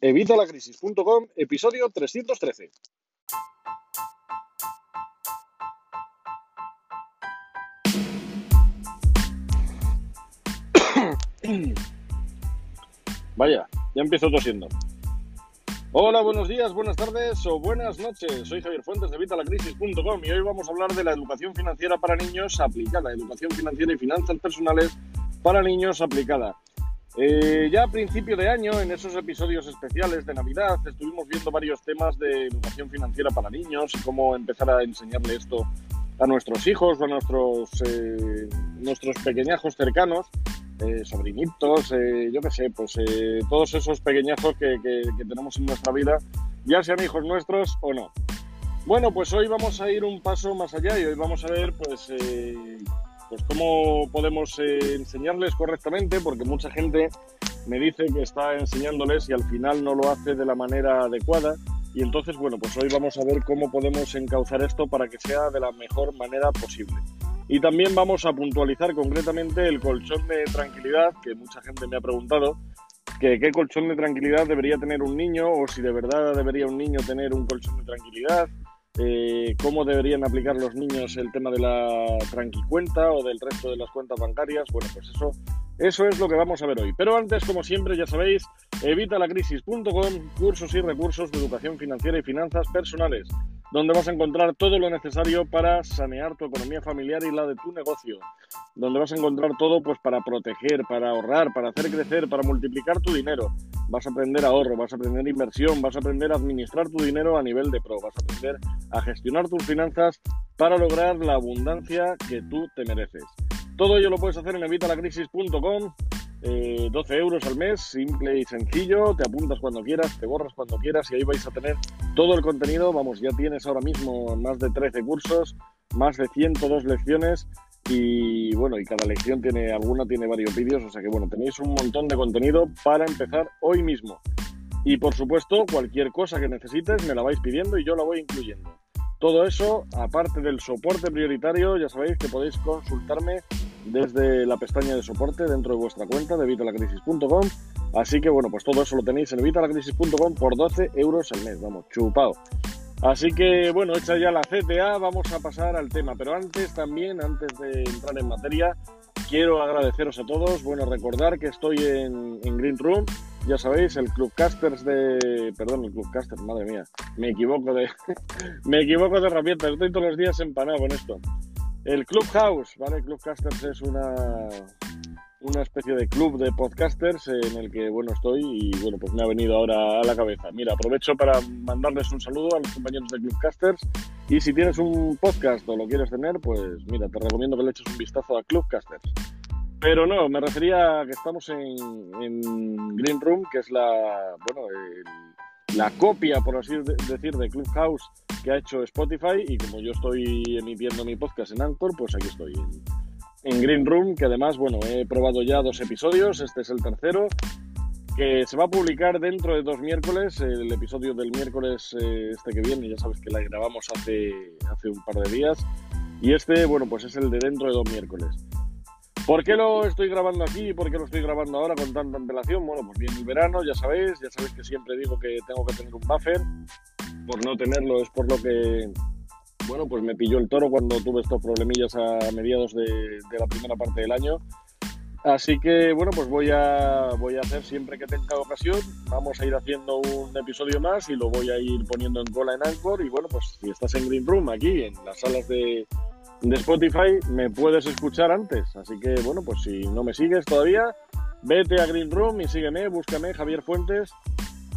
Evitalacrisis.com, episodio 313. Vaya, ya empiezo tosiendo. Hola, buenos días, buenas tardes o buenas noches. Soy Javier Fuentes de Vitalacrisis.com y hoy vamos a hablar de la educación financiera para niños aplicada, educación financiera y finanzas personales para niños aplicada. Eh, ya a principio de año, en esos episodios especiales de Navidad, estuvimos viendo varios temas de educación financiera para niños cómo empezar a enseñarle esto a nuestros hijos o a nuestros, eh, nuestros pequeñajos cercanos, eh, sobrinitos, yo qué sé, pues todos esos pequeñajos que, que tenemos en nuestra vida, ya sean hijos nuestros o no. Bueno, pues hoy vamos a ir un paso más allá y hoy vamos a ver pues pues cómo podemos eh, enseñarles correctamente, porque mucha gente me dice que está enseñándoles y al final no lo hace de la manera adecuada. Y entonces, bueno, pues hoy vamos a ver cómo podemos encauzar esto para que sea de la mejor manera posible. Y también vamos a puntualizar concretamente el colchón de tranquilidad, que mucha gente me ha preguntado, que qué colchón de tranquilidad debería tener un niño o si de verdad debería un niño tener un colchón de tranquilidad eh, cómo deberían aplicar los niños el tema de la tranquicuenta o del resto de las cuentas bancarias. Bueno, pues eso, eso es lo que vamos a ver hoy. Pero antes, como siempre, ya sabéis, evitalacrisis.com, cursos y recursos de educación financiera y finanzas personales donde vas a encontrar todo lo necesario para sanear tu economía familiar y la de tu negocio, donde vas a encontrar todo pues para proteger, para ahorrar, para hacer crecer, para multiplicar tu dinero. Vas a aprender ahorro, vas a aprender inversión, vas a aprender a administrar tu dinero a nivel de pro, vas a aprender a gestionar tus finanzas para lograr la abundancia que tú te mereces. Todo ello lo puedes hacer en evitalacrisis.com 12 eh, euros al mes, simple y sencillo, te apuntas cuando quieras, te borras cuando quieras y ahí vais a tener todo el contenido, vamos, ya tienes ahora mismo más de 13 cursos, más de 102 lecciones y bueno, y cada lección tiene, alguna tiene varios vídeos, o sea que bueno, tenéis un montón de contenido para empezar hoy mismo. Y por supuesto, cualquier cosa que necesites me la vais pidiendo y yo la voy incluyendo. Todo eso, aparte del soporte prioritario, ya sabéis que podéis consultarme desde la pestaña de soporte dentro de vuestra cuenta de evitalacrisis.com. Así que bueno, pues todo eso lo tenéis en evitalacrisis.com por 12 euros al mes, vamos, chupado. Así que bueno, hecha ya la CTA, vamos a pasar al tema. Pero antes también, antes de entrar en materia, quiero agradeceros a todos. Bueno, recordar que estoy en, en Green Room ya sabéis, el Clubcasters de. Perdón, el Clubcasters, madre mía. Me equivoco de. me equivoco de herramientas. Estoy todos los días empanado con esto. El Clubhouse, ¿vale? Clubcasters es una. Una especie de club de podcasters en el que, bueno, estoy y, bueno, pues me ha venido ahora a la cabeza. Mira, aprovecho para mandarles un saludo a los compañeros de Clubcasters y si tienes un podcast o lo quieres tener, pues mira, te recomiendo que le eches un vistazo a Clubcasters. Pero no, me refería a que estamos en, Green Room, que es la, bueno, la copia, por así decir, de Clubhouse que ha hecho Spotify. Y como yo estoy emitiendo mi podcast en Anchor, pues aquí estoy en, Green Room, que además, bueno, he probado ya dos episodios, este es el tercero, que se va a publicar dentro de dos miércoles, el episodio del miércoles eh, este que viene, ya sabes que la grabamos hace, hace un par de días. Y este, bueno, pues es el de dentro de dos miércoles. ¿Por qué lo estoy grabando aquí? ¿Por qué lo estoy grabando ahora con tanta antelación? Bueno, pues viene el verano, ya sabéis, ya sabéis que siempre digo que tengo que tener un buffer. Por no tenerlo es por lo que, bueno, pues me pilló el toro cuando tuve estos problemillas a mediados de, la primera parte del año. Así que, bueno, pues voy a, voy a hacer siempre que tenga ocasión. Vamos a ir haciendo un episodio más y lo voy a ir poniendo en cola en Anchor. Y bueno, pues si estás en Green Room, aquí, en las salas de, de Spotify me puedes escuchar antes. Así que, bueno, pues si no me sigues todavía, vete a Green Room y sígueme, búscame Javier Fuentes,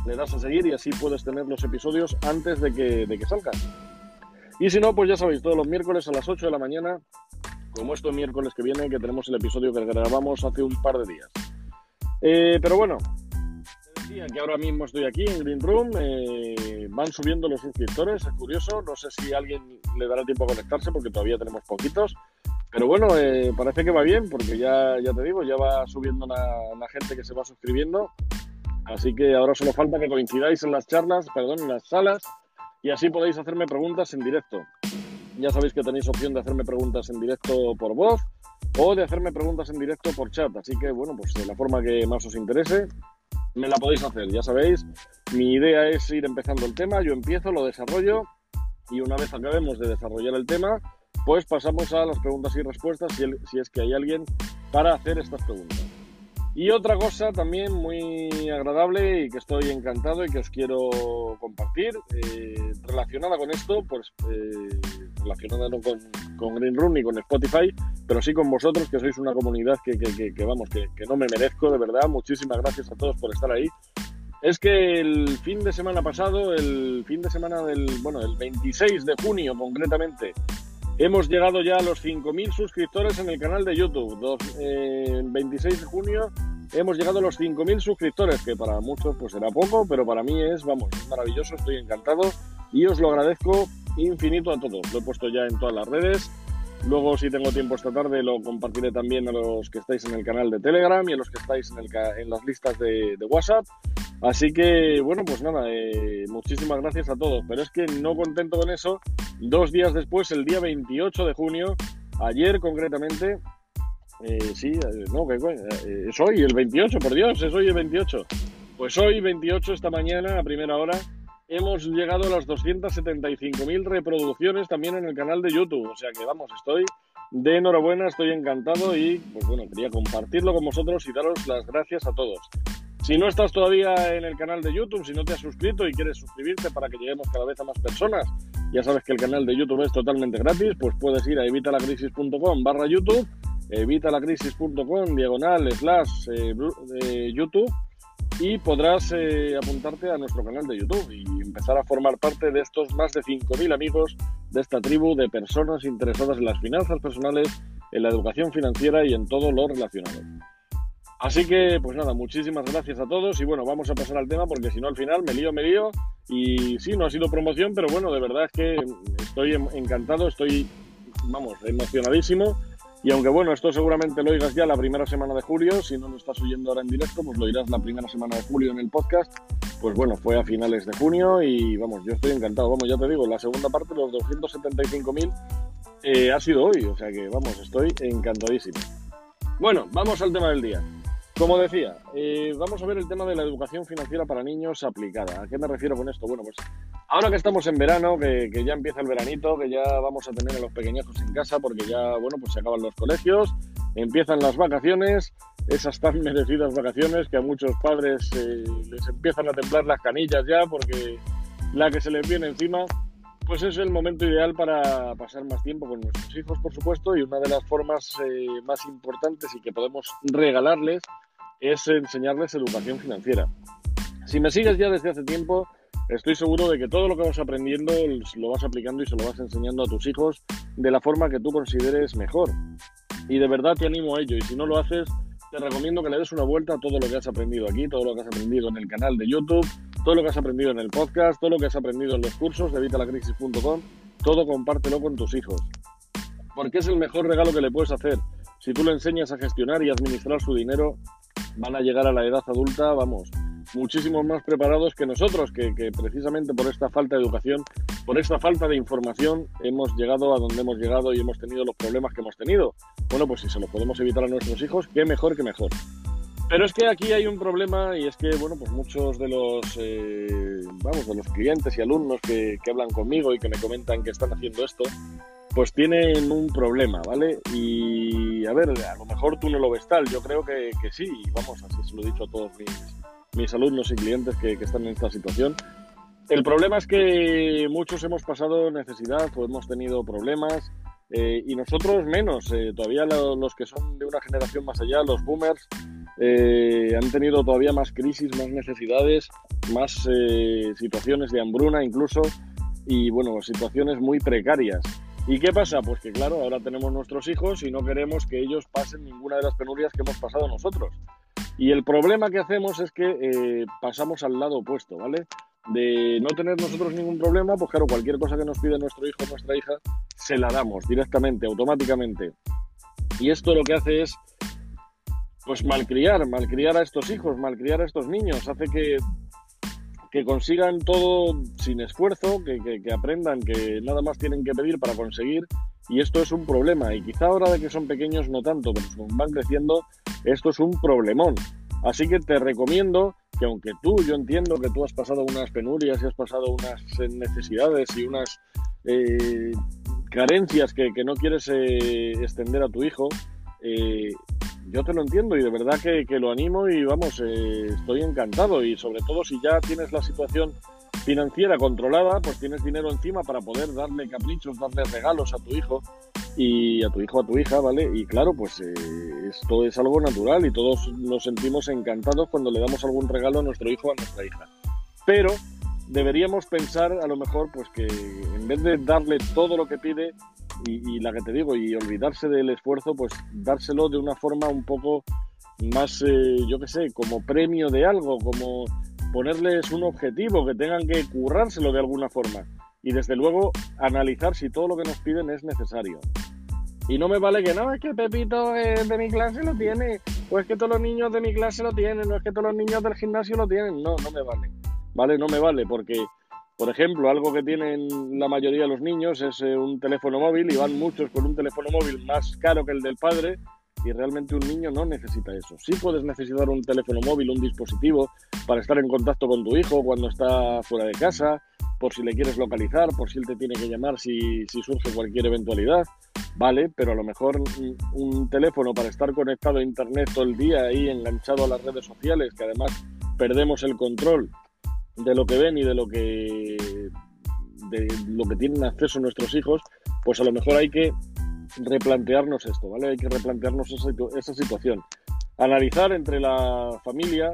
le das a seguir y así puedes tener los episodios antes de que, de que salgan. Y si no, pues ya sabéis, todos los miércoles a las 8 de la mañana, como este miércoles que viene, que tenemos el episodio que grabamos hace un par de días. Eh, pero bueno, que ahora mismo estoy aquí en Green Room, eh, van subiendo los suscriptores, es curioso, no sé si alguien le dará tiempo a conectarse porque todavía tenemos poquitos, pero bueno, eh, parece que va bien porque ya, ya te digo, ya va subiendo la, gente que se va suscribiendo, así que ahora solo falta que coincidáis en las charlas, perdón, en las salas y así podéis hacerme preguntas en directo. Ya sabéis que tenéis opción de hacerme preguntas en directo por voz o de hacerme preguntas en directo por chat, así que bueno, pues de la forma que más os interese, me la podéis hacer, ya sabéis. Mi idea es ir empezando el tema, yo empiezo, lo desarrollo y una vez acabemos de desarrollar el tema, pues pasamos a las preguntas y respuestas si, si es que hay alguien para hacer estas preguntas. Y otra cosa también muy agradable y que estoy encantado y que os quiero compartir, eh, relacionada con esto, pues eh, relacionada no con, con, Green Room ni con Spotify, pero sí con vosotros, que sois una comunidad que, que, que vamos, que, no me merezco, de verdad. Muchísimas gracias a todos por estar ahí. Es que el fin de semana pasado, el fin de semana del, bueno, el 26 de junio concretamente, Hemos llegado ya a los 5.000 suscriptores en el canal de YouTube. Eh, el 26 de junio hemos llegado a los 5.000 suscriptores, que para muchos pues será poco, pero para mí es, vamos, maravilloso, estoy encantado y os lo agradezco infinito a todos. Lo he puesto ya en todas las redes. Luego, si tengo tiempo esta tarde, lo compartiré también a los que estáis en el canal de Telegram y a los que estáis en, el, en las listas de, de WhatsApp. Así que, bueno, pues nada, eh, muchísimas gracias a todos. Pero es que no contento con eso, dos días después, el día 28 de junio, ayer concretamente, eh, sí, eh, no, que es hoy el 28, por Dios, es hoy el 28. Pues hoy, 28, esta mañana, a primera hora, hemos llegado a las 275.000 reproducciones también en el canal de YouTube. O sea que, vamos, estoy de enhorabuena, estoy encantado y, pues bueno, quería compartirlo con vosotros y daros las gracias a todos. Si no estás todavía en el canal de YouTube, si no te has suscrito y quieres suscribirte para que lleguemos cada vez a más personas, ya sabes que el canal de YouTube es totalmente gratis, pues puedes ir a evitalacrisis.com barra YouTube, evitalacrisis.com diagonal slash eh, eh, YouTube y podrás eh, apuntarte a nuestro canal de YouTube y empezar a formar parte de estos más de 5.000 amigos de esta tribu de personas interesadas en las finanzas personales, en la educación financiera y en todo lo relacionado. Así que, pues nada, muchísimas gracias a todos y bueno, vamos a pasar al tema porque si no al final me lío, me lío y sí, no ha sido promoción, pero bueno, de verdad es que estoy encantado, estoy, vamos, emocionadísimo y aunque bueno, esto seguramente lo oigas ya la primera semana de julio, si no lo estás oyendo ahora en directo, pues lo oirás la primera semana de julio en el podcast, pues bueno, fue a finales de junio y vamos, yo estoy encantado, vamos, ya te digo, la segunda parte, los 275.000, eh, ha sido hoy, o sea que vamos, estoy encantadísimo. Bueno, vamos al tema del día. Como decía, eh, vamos a ver el tema de la educación financiera para niños aplicada. ¿A qué me refiero con esto? Bueno, pues ahora que estamos en verano, que, ya empieza el veranito, que ya vamos a tener a los pequeñajos en casa porque ya, bueno, pues se acaban los colegios, empiezan las vacaciones, esas tan merecidas vacaciones que a muchos padres eh, les empiezan a temblar las canillas ya porque la que se les viene encima, pues es el momento ideal para pasar más tiempo con nuestros hijos, por supuesto, y una de las formas eh, más importantes y que podemos regalarles es enseñarles educación financiera. Si me sigues ya desde hace tiempo, estoy seguro de que todo lo que vas aprendiendo lo vas aplicando y se lo vas enseñando a tus hijos de la forma que tú consideres mejor. Y de verdad te animo a ello. Y si no lo haces, te recomiendo que le des una vuelta a todo lo que has aprendido aquí, todo lo que has aprendido en el canal de YouTube, todo lo que has aprendido en el podcast, todo lo que has aprendido en los cursos de evitalacrisis.com, todo compártelo con tus hijos. Porque es el mejor regalo que le puedes hacer. Si tú le enseñas a gestionar y administrar su dinero, van a llegar a la edad adulta, vamos, muchísimo más preparados que nosotros, que, precisamente por esta falta de educación, por esta falta de información, hemos llegado a donde hemos llegado y hemos tenido los problemas que hemos tenido. Bueno, pues si se los podemos evitar a nuestros hijos, qué mejor que mejor. Pero es que aquí hay un problema y es que, bueno, pues muchos de los, eh, vamos, de los clientes y alumnos que hablan conmigo y que me comentan que están haciendo esto, pues tienen un problema, ¿vale? Y a ver, a lo mejor tú no lo ves tal, yo creo que, que sí, vamos, así se lo he dicho a todos mis, mis alumnos y clientes que, están en esta situación. El problema es que muchos hemos pasado necesidad o hemos tenido problemas eh, y nosotros menos, eh, todavía los que son de una generación más allá, los boomers, eh, han tenido todavía más crisis, más necesidades, más situaciones de hambruna incluso y bueno, situaciones muy precarias. ¿Y qué pasa? Pues que claro, ahora tenemos nuestros hijos y no queremos que ellos pasen ninguna de las penurias que hemos pasado nosotros. Y el problema que hacemos es que eh, pasamos al lado opuesto, ¿vale? De no tener nosotros ningún problema, pues claro, cualquier cosa que nos pide nuestro hijo o nuestra hija, se la damos directamente, automáticamente. Y esto lo que hace es, pues malcriar, malcriar a estos hijos, malcriar a estos niños, hace que que consigan todo sin esfuerzo, que, que, aprendan que nada más tienen que pedir para conseguir. Y esto es un problema. Y quizá ahora de que son pequeños no tanto, pero van creciendo, esto es un problemón. Así que te recomiendo que aunque tú, yo entiendo que tú has pasado unas penurias y has pasado unas necesidades y unas eh, carencias que, no quieres eh, extender a tu hijo, eh, yo te lo entiendo y de verdad que, lo animo y vamos, estoy encantado y sobre todo si ya tienes la situación financiera controlada, pues tienes dinero encima para poder darle caprichos, darle regalos a tu hijo y a tu hijo, a tu hija, ¿vale? Y claro, pues esto es algo natural y todos nos sentimos encantados cuando le damos algún regalo a nuestro hijo o a nuestra hija. Pero deberíamos pensar a lo mejor pues que en vez de darle todo lo que pide y, la que te digo y olvidarse del esfuerzo pues dárselo de una forma un poco más eh, yo qué sé como premio de algo como ponerles un objetivo que tengan que currárselo de alguna forma y desde luego analizar si todo lo que nos piden es necesario y no me vale que no, es que Pepito de mi clase lo tiene, o es que todos los niños de mi clase lo tienen, o es que todos los niños del gimnasio lo tienen. No, no me vale. ¿vale? No me vale porque, por ejemplo, algo que tienen la mayoría de los niños es eh, un teléfono móvil y van muchos con un teléfono móvil más caro que el del padre y realmente un niño no necesita eso. Sí puedes necesitar un teléfono móvil, un dispositivo para estar en contacto con tu hijo cuando está fuera de casa, por si le quieres localizar, por si él te tiene que llamar si, si surge cualquier eventualidad, vale, pero a lo mejor un teléfono para estar conectado a Internet todo el día ahí enganchado a las redes sociales, que además perdemos el control de lo que ven y de lo que de lo que tienen acceso nuestros hijos, pues a lo mejor hay que replantearnos esto, ¿vale? Hay que replantearnos esa, situación. Analizar entre la familia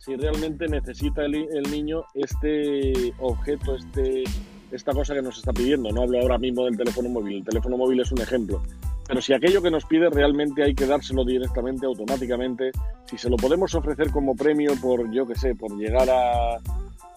si realmente necesita el, el, niño este objeto, este, esta cosa que nos está pidiendo. No hablo ahora mismo del teléfono móvil, el teléfono móvil es un ejemplo. Pero si aquello que nos pide realmente hay que dárselo directamente, automáticamente, si se lo podemos ofrecer como premio por, yo qué sé, por llegar a,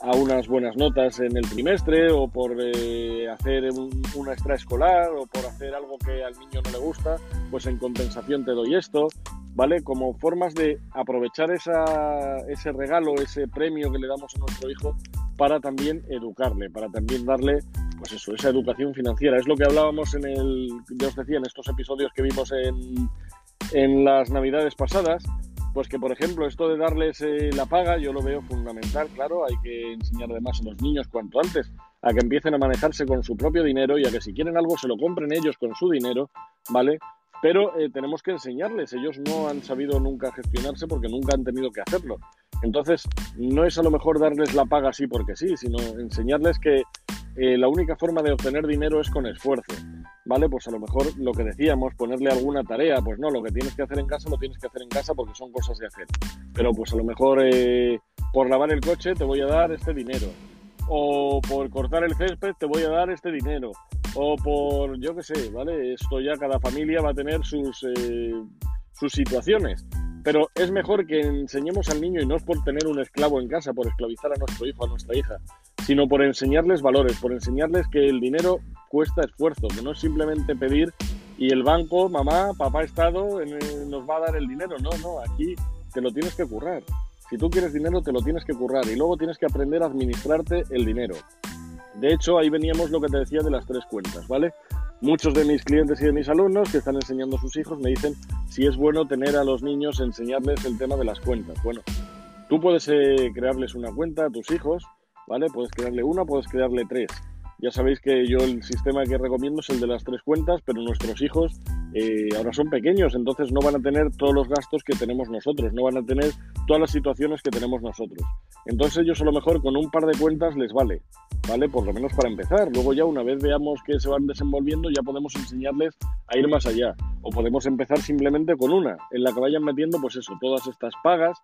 a unas buenas notas en el trimestre o por eh, hacer una extraescolar o por hacer algo que al niño no le gusta, pues en compensación te doy esto, ¿vale? Como formas de aprovechar esa, ese regalo, ese premio que le damos a nuestro hijo para también educarle, para también darle, pues eso, esa educación financiera. Es lo que hablábamos en el, ya os decía, en estos episodios que vimos en, en las navidades pasadas, pues que, por ejemplo, esto de darles eh, la paga, yo lo veo fundamental, claro, hay que enseñar además a los niños cuanto antes a que empiecen a manejarse con su propio dinero y a que si quieren algo se lo compren ellos con su dinero, ¿vale? Pero eh, tenemos que enseñarles, ellos no han sabido nunca gestionarse porque nunca han tenido que hacerlo. Entonces, no es a lo mejor darles la paga así porque sí, sino enseñarles que eh, la única forma de obtener dinero es con esfuerzo. ¿Vale? Pues a lo mejor lo que decíamos, ponerle alguna tarea, pues no, lo que tienes que hacer en casa lo tienes que hacer en casa porque son cosas de hacer. Pero pues a lo mejor eh, por lavar el coche te voy a dar este dinero. O por cortar el césped te voy a dar este dinero. O por, yo qué sé, ¿vale? Esto ya cada familia va a tener sus, eh, sus situaciones. Pero es mejor que enseñemos al niño y no es por tener un esclavo en casa, por esclavizar a nuestro hijo, a nuestra hija, sino por enseñarles valores, por enseñarles que el dinero cuesta esfuerzo, que no es simplemente pedir y el banco, mamá, papá Estado nos va a dar el dinero. No, no, aquí te lo tienes que currar. Si tú quieres dinero, te lo tienes que currar y luego tienes que aprender a administrarte el dinero. De hecho, ahí veníamos lo que te decía de las tres cuentas, ¿vale? Muchos de mis clientes y de mis alumnos que están enseñando a sus hijos me dicen si es bueno tener a los niños, enseñarles el tema de las cuentas. Bueno, tú puedes eh, crearles una cuenta a tus hijos, ¿vale? Puedes crearle una, puedes crearle tres. Ya sabéis que yo el sistema que recomiendo es el de las tres cuentas, pero nuestros hijos eh, ahora son pequeños, entonces no van a tener todos los gastos que tenemos nosotros, no van a tener todas las situaciones que tenemos nosotros. Entonces ellos a lo mejor con un par de cuentas les vale, ¿vale? Por lo menos para empezar. Luego ya una vez veamos que se van desenvolviendo ya podemos enseñarles a ir más allá. O podemos empezar simplemente con una, en la que vayan metiendo pues eso, todas estas pagas.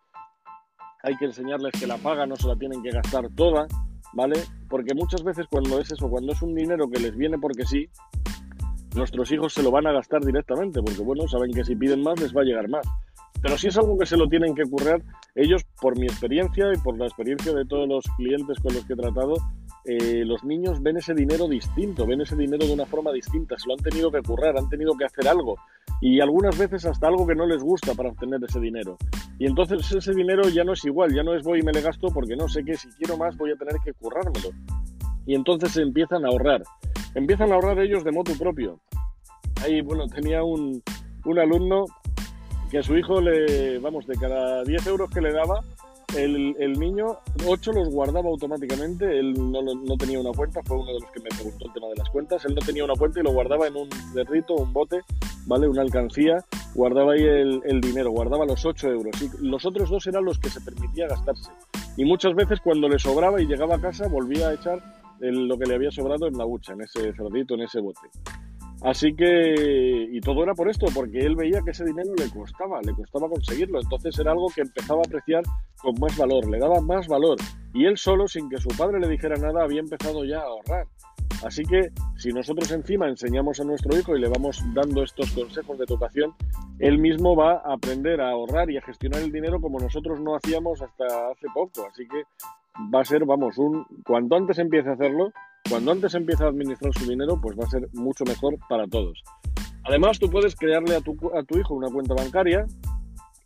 Hay que enseñarles que la paga no se la tienen que gastar toda, ¿vale? Porque muchas veces cuando es eso, cuando es un dinero que les viene porque sí, nuestros hijos se lo van a gastar directamente, porque bueno, saben que si piden más les va a llegar más. Pero si es algo que se lo tienen que currar, ellos, por mi experiencia y por la experiencia de todos los clientes con los que he tratado, eh, los niños ven ese dinero distinto, ven ese dinero de una forma distinta, se lo han tenido que currar, han tenido que hacer algo y algunas veces hasta algo que no les gusta para obtener ese dinero. Y entonces ese dinero ya no es igual, ya no es voy y me le gasto porque no sé que si quiero más voy a tener que currármelo. Y entonces empiezan a ahorrar, empiezan a ahorrar ellos de modo propio. Ahí, bueno, tenía un, un alumno que a su hijo le, vamos, de cada 10 euros que le daba, el, niño, ocho los guardaba automáticamente, él no, tenía una cuenta, fue uno de los que me preguntó el tema de las cuentas, él no tenía una cuenta y lo guardaba en un cerrito, un bote, ¿vale? Una alcancía, guardaba ahí el, dinero, guardaba los ocho euros y los otros dos eran los que se permitía gastarse. Y muchas veces cuando le sobraba y llegaba a casa volvía a echar lo que le había sobrado en la hucha, en ese cerdito, en ese bote. Así que, y todo era por esto, porque él veía que ese dinero le costaba, le costaba conseguirlo. Entonces era algo que empezaba a apreciar con más valor, le daba más valor. Y él solo, sin que su padre le dijera nada, había empezado ya a ahorrar. Así que si nosotros encima enseñamos a nuestro hijo y le vamos dando estos consejos de educación, él mismo va a aprender a ahorrar y a gestionar el dinero como nosotros no hacíamos hasta hace poco. Así que va a ser, vamos, un cuanto antes empiece a hacerlo, cuando antes empieza a administrar su dinero, pues va a ser mucho mejor para todos. Además, tú puedes crearle a tu, a tu hijo una cuenta bancaria,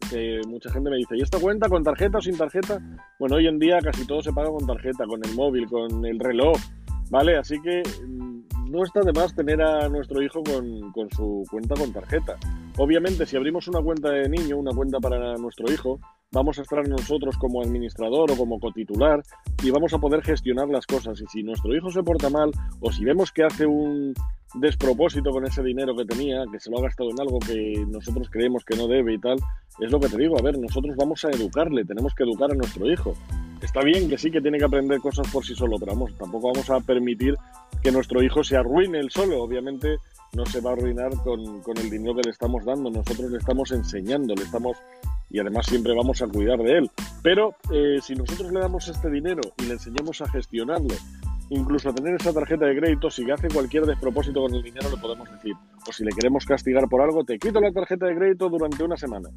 que mucha gente me dice, ¿y esta cuenta con tarjeta o sin tarjeta? Bueno, hoy en día casi todo se paga con tarjeta, con el móvil, con el reloj, ¿vale? Así que mm, no está de más tener a nuestro hijo con, con su cuenta con tarjeta. Obviamente, si abrimos una cuenta de niño, una cuenta para nuestro hijo, vamos a estar nosotros como administrador o como cotitular y vamos a poder gestionar las cosas. Y si nuestro hijo se porta mal o si vemos que hace un despropósito con ese dinero que tenía, que se lo ha gastado en algo que nosotros creemos que no debe y tal, es lo que te digo, a ver, nosotros vamos a educarle, tenemos que educar a nuestro hijo. Está bien que sí que tiene que aprender cosas por sí solo, pero tampoco vamos a permitir que nuestro hijo se arruine él solo. Obviamente no se va a arruinar con, con el dinero que le estamos dando, nosotros le estamos enseñando, le estamos y además siempre vamos a cuidar de él. Pero eh, si nosotros le damos este dinero y le enseñamos a gestionarlo, incluso a tener esa tarjeta de crédito, si hace cualquier despropósito con el dinero, le podemos decir, o si le queremos castigar por algo, te quito la tarjeta de crédito durante una semana.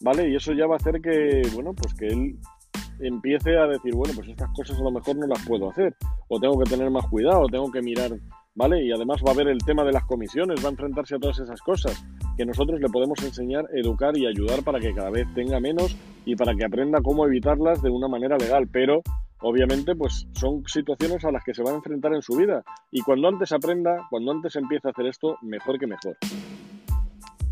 ¿Vale? Y eso ya va a hacer que, bueno, pues que él empiece a decir, bueno, pues estas cosas a lo mejor no las puedo hacer, o tengo que tener más cuidado, o tengo que mirar, ¿vale? Y además va a haber el tema de las comisiones, va a enfrentarse a todas esas cosas que nosotros le podemos enseñar, educar y ayudar para que cada vez tenga menos y para que aprenda cómo evitarlas de una manera legal. Pero obviamente pues son situaciones a las que se va a enfrentar en su vida y cuando antes aprenda, cuando antes empiece a hacer esto, mejor que mejor.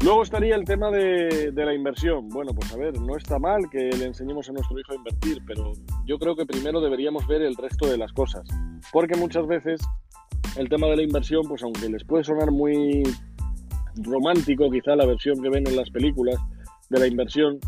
Luego estaría el tema de, de, la inversión. Bueno, pues a ver, no está mal que le enseñemos a nuestro hijo a invertir, pero yo creo que primero deberíamos ver el resto de las cosas. Porque muchas veces el tema de la inversión, pues aunque les puede sonar muy romántico, quizá la versión que ven en las películas de la inversión.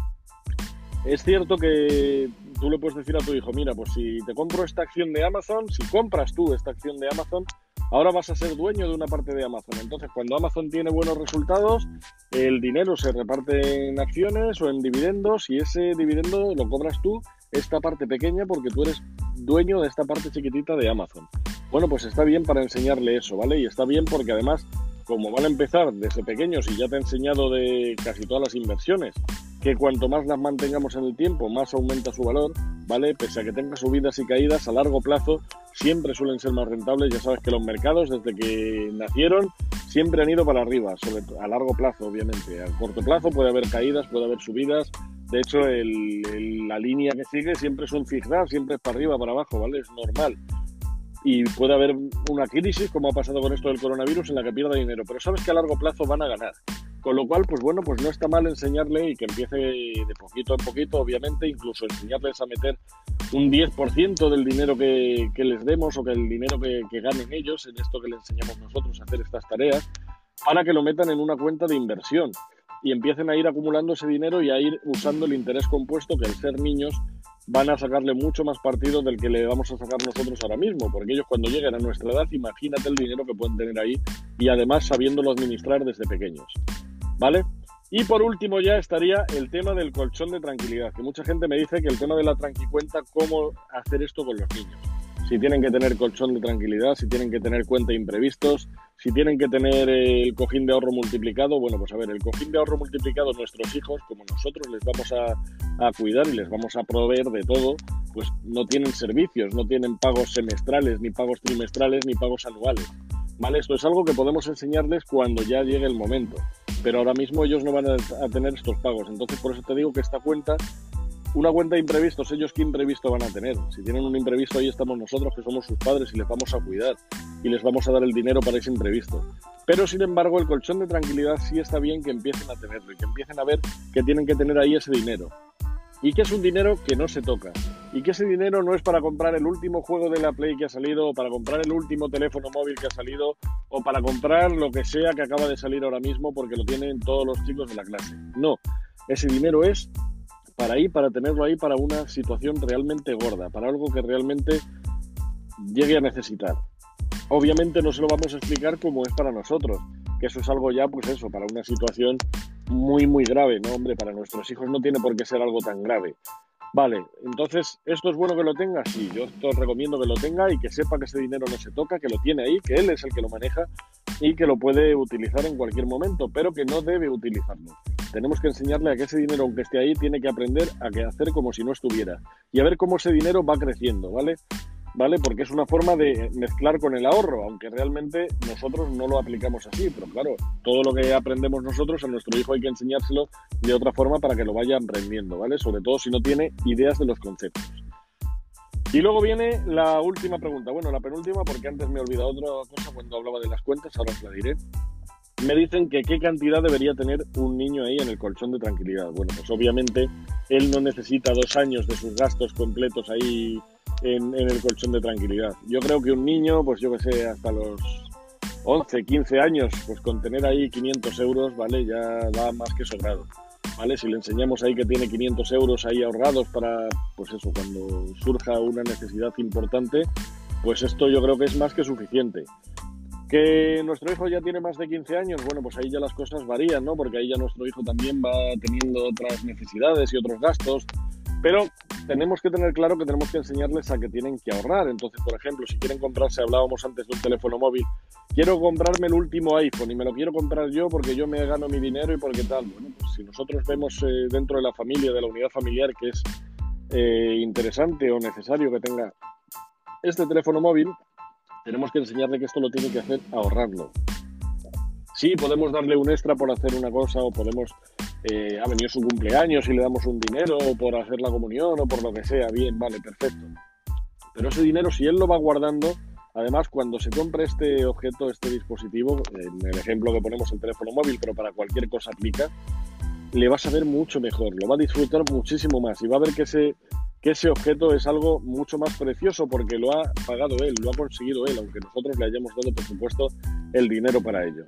Es cierto que tú le puedes decir a tu hijo, mira, pues si te compro esta acción de Amazon, si compras tú esta acción de Amazon, ahora vas a ser dueño de una parte de Amazon. Entonces, cuando Amazon tiene buenos resultados, el dinero se reparte en acciones o en dividendos y ese dividendo lo cobras tú, esta parte pequeña, porque tú eres dueño de esta parte chiquitita de Amazon. Bueno, pues está bien para enseñarle eso, ¿vale? Y está bien porque además como van a empezar desde pequeños y ya te he enseñado de casi todas las inversiones, que cuanto más las mantengamos en el tiempo, más aumenta su valor, ¿vale? Pese a que tenga subidas y caídas, a largo plazo siempre suelen ser más rentables. Ya sabes que los mercados, desde que nacieron, siempre han ido para arriba, a largo plazo, obviamente. A corto plazo puede haber caídas, puede haber subidas. De hecho, la línea que sigue siempre es un zigzag, siempre es para arriba, para abajo, ¿vale? Es normal y puede haber una crisis, como ha pasado con esto del coronavirus, en la que pierda dinero. Pero sabes que a largo plazo van a ganar. Con lo cual, pues bueno, pues no está mal enseñarle y que empiece de poquito en poquito, obviamente, incluso enseñarles a meter un 10% del dinero que, que, les demos o que el dinero que, que ganen ellos en esto que les enseñamos nosotros a hacer estas tareas, para que lo metan en una cuenta de inversión y empiecen a ir acumulando ese dinero y a ir usando el interés compuesto que al ser niños van a sacarle mucho más partido del que le vamos a sacar nosotros ahora mismo, porque ellos cuando lleguen a nuestra edad, imagínate el dinero que pueden tener ahí y además sabiéndolo administrar desde pequeños. ¿Vale? Y por último ya estaría el tema del colchón de tranquilidad, que mucha gente me dice que el tema de la tranquicuenta, cómo hacer esto con los niños si tienen que tener colchón de tranquilidad, si tienen que tener cuenta de imprevistos, si tienen que tener el cojín de ahorro multiplicado. Bueno, pues a ver, el cojín de ahorro multiplicado nuestros hijos, como nosotros les vamos a, a cuidar y les vamos a proveer de todo, pues no tienen servicios, no tienen pagos semestrales, ni pagos trimestrales, ni pagos anuales. ¿Vale? Esto es algo que podemos enseñarles cuando ya llegue el momento. Pero ahora mismo ellos no van a, a tener estos pagos. Entonces, por eso te digo que esta cuenta una cuenta de imprevistos, ellos qué imprevisto van a tener. Si tienen un imprevisto, ahí estamos nosotros, que somos sus padres, y les vamos a cuidar y les vamos a dar el dinero para ese imprevisto. Pero sin embargo, el colchón de tranquilidad sí está bien que empiecen a tenerlo y que empiecen a ver que tienen que tener ahí ese dinero. y que es un dinero que no se toca y que ese dinero no es para comprar el último juego de la Play que ha salido o para comprar el último teléfono móvil que ha salido o para comprar lo que sea que acaba de salir ahora mismo porque lo tienen todos los chicos de la clase. No, ese dinero es para ahí, para tenerlo ahí para una situación realmente gorda, para algo que realmente llegue a necesitar. Obviamente no se lo vamos a explicar como es para nosotros, que eso es algo ya, pues eso, para una situación muy, muy grave, ¿no? Hombre, para nuestros hijos no tiene por qué ser algo tan grave. Vale, entonces, ¿esto es bueno que lo tenga? Sí, yo os recomiendo que lo tenga y que sepa que ese dinero no se toca, que lo tiene ahí, que él es el que lo maneja y que lo puede utilizar en cualquier momento, pero que no debe utilizarlo. Tenemos que enseñarle a que ese dinero, aunque esté ahí, tiene que aprender a que hacer como si no estuviera y a ver cómo ese dinero va creciendo, ¿vale? ¿vale? Porque es una forma de mezclar con el ahorro, aunque realmente nosotros no lo aplicamos así, pero claro, todo lo que aprendemos nosotros a nuestro hijo hay que enseñárselo de otra forma para que lo vaya aprendiendo, ¿vale? Sobre todo si no tiene ideas de los conceptos. Y luego viene la última pregunta, bueno, la penúltima, porque antes me he olvidado otra cosa cuando hablaba de las cuentas, ahora os la diré. Me dicen que qué cantidad debería tener un niño ahí en el colchón de tranquilidad. Bueno, pues obviamente él no necesita dos años de sus gastos completos ahí en, el colchón de tranquilidad. Yo creo que un niño, pues yo que sé, hasta los 11, 15 años, pues con tener ahí 500 euros, ¿vale? Ya va más que sobrado, ¿vale? Si le enseñamos ahí que tiene 500 euros ahí ahorrados para, pues eso, cuando surja una necesidad importante, pues esto yo creo que es más que suficiente. Que nuestro hijo ya tiene más de 15 años, bueno, pues ahí ya las cosas varían, ¿no? Porque ahí ya nuestro hijo también va teniendo otras necesidades y otros gastos, pero tenemos que tener claro que tenemos que enseñarles a que tienen que ahorrar. Entonces, por ejemplo, si quieren comprarse, hablábamos antes de un teléfono móvil, quiero comprarme el último iPhone y me lo quiero comprar yo porque yo me gano mi dinero y porque tal. Bueno, pues si nosotros vemos eh, dentro de la familia, de la unidad familiar, que es eh, interesante o necesario que tenga este teléfono móvil, tenemos que enseñarle que esto lo tiene que hacer ahorrarlo. Sí, podemos darle un extra por hacer una cosa o podemos eh, ha venido su cumpleaños y le damos un dinero por hacer la comunión o por lo que sea, bien, vale, perfecto. Pero ese dinero, si él lo va guardando, además cuando se compre este objeto, este dispositivo, en el ejemplo que ponemos el teléfono móvil, pero para cualquier cosa aplica, le va a saber mucho mejor, lo va a disfrutar muchísimo más y va a ver que ese, que ese objeto es algo mucho más precioso porque lo ha pagado él, lo ha conseguido él, aunque nosotros le hayamos dado, por supuesto, el dinero para ello.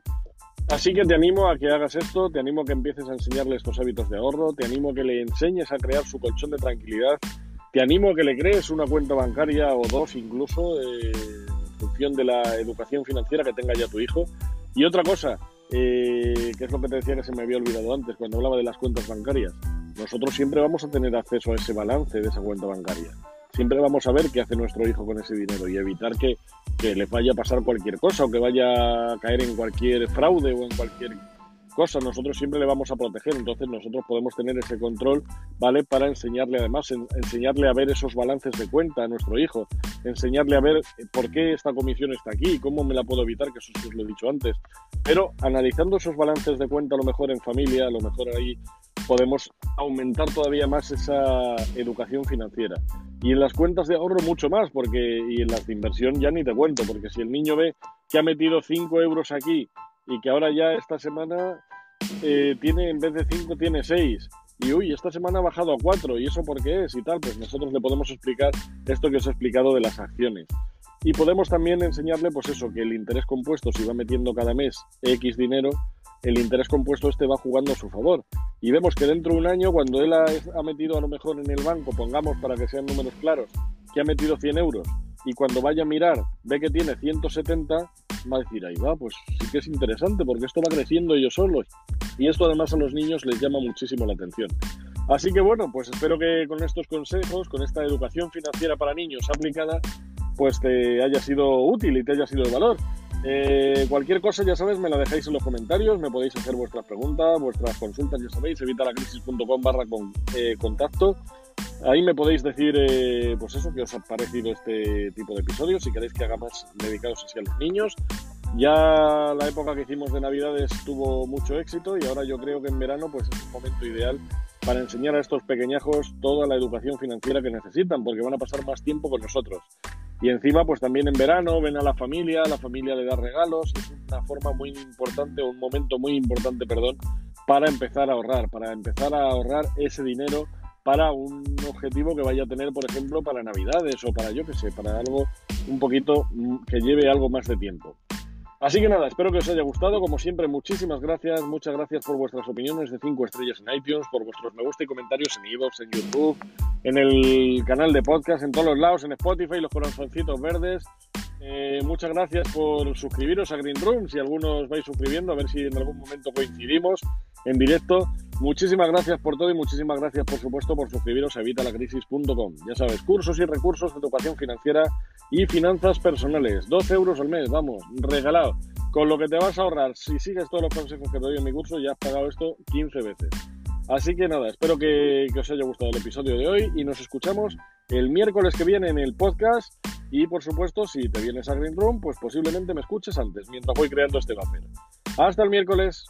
Así que te animo a que hagas esto, te animo a que empieces a enseñarle estos hábitos de ahorro, te animo a que le enseñes a crear su colchón de tranquilidad, te animo a que le crees una cuenta bancaria o dos incluso, eh, en función de la educación financiera que tenga ya tu hijo. Y otra cosa, eh, que es lo que te decía que se me había olvidado antes cuando hablaba de las cuentas bancarias, nosotros siempre vamos a tener acceso a ese balance de esa cuenta bancaria. Siempre vamos a ver qué hace nuestro hijo con ese dinero y evitar que, que le vaya a pasar cualquier cosa o que vaya a caer en cualquier fraude o en cualquier cosa, nosotros siempre le vamos a proteger, entonces nosotros podemos tener ese control, ¿vale? Para enseñarle además, enseñarle a ver esos balances de cuenta a nuestro hijo, enseñarle a ver por qué esta comisión está aquí, cómo me la puedo evitar, que eso os lo he dicho antes, pero analizando esos balances de cuenta a lo mejor en familia, a lo mejor ahí podemos aumentar todavía más esa educación financiera. Y en las cuentas de ahorro mucho más, porque y en las de inversión ya ni te cuento, porque si el niño ve que ha metido 5 euros aquí y que ahora ya esta semana eh, tiene, en vez de 5, tiene 6. Y uy, esta semana ha bajado a 4. ¿Y eso por qué es? Y tal, pues nosotros le podemos explicar esto que os he explicado de las acciones. Y podemos también enseñarle, pues eso, que el interés compuesto, si va metiendo cada mes X dinero, el interés compuesto este va jugando a su favor. Y vemos que dentro de un año, cuando él ha, ha metido a lo mejor en el banco, pongamos para que sean números claros, que ha metido 100 euros, y cuando vaya a mirar ve que tiene 170, va a decir, ahí va, pues sí que es interesante porque esto va creciendo yo solo. Y esto además a los niños les llama muchísimo la atención. Así que bueno, pues espero que con estos consejos, con esta educación financiera para niños aplicada, pues te haya sido útil y te haya sido de valor. Eh, cualquier cosa, ya sabes, me la dejáis en los comentarios, me podéis hacer vuestras preguntas, vuestras consultas, ya sabéis, evitalacrisis.com barra eh, contacto. Ahí me podéis decir, eh, pues eso, que os ha parecido este tipo de episodios, si queréis que haga más dedicados así a los niños. Ya la época que hicimos de Navidades tuvo mucho éxito y ahora yo creo que en verano pues es un momento ideal para enseñar a estos pequeñajos toda la educación financiera que necesitan, porque van a pasar más tiempo con nosotros. Y encima, pues también en verano ven a la familia, la familia le da regalos, es una forma muy importante, un momento muy importante, perdón, para empezar a ahorrar, para empezar a ahorrar ese dinero para un objetivo que vaya a tener, por ejemplo, para Navidades o para, yo que sé, para algo un poquito mm, que lleve algo más de tiempo. Así que nada, espero que os haya gustado. Como siempre, muchísimas gracias. Muchas gracias por vuestras opiniones de 5 estrellas en iTunes, por vuestros me gusta y comentarios en iVoox, en YouTube, en el canal de podcast, en todos los lados, en Spotify, los corazoncitos verdes. Eh, muchas gracias por suscribiros a Green Room. Si algunos vais suscribiendo, a ver si en algún momento coincidimos en directo. Muchísimas gracias por todo y muchísimas gracias, por supuesto, por suscribiros a evitalacrisis.com. Ya sabes, cursos y recursos de educación financiera y finanzas personales. 12 euros al mes, vamos, regalado. Con lo que te vas a ahorrar, si sigues todos los consejos que te doy en mi curso, ya has pagado esto 15 veces. Así que nada, espero que, os haya gustado el episodio de hoy y nos escuchamos el miércoles que viene en el podcast y por supuesto, si te vienes a Green Room, pues posiblemente me escuches antes, mientras voy creando este buffer. Hasta el miércoles.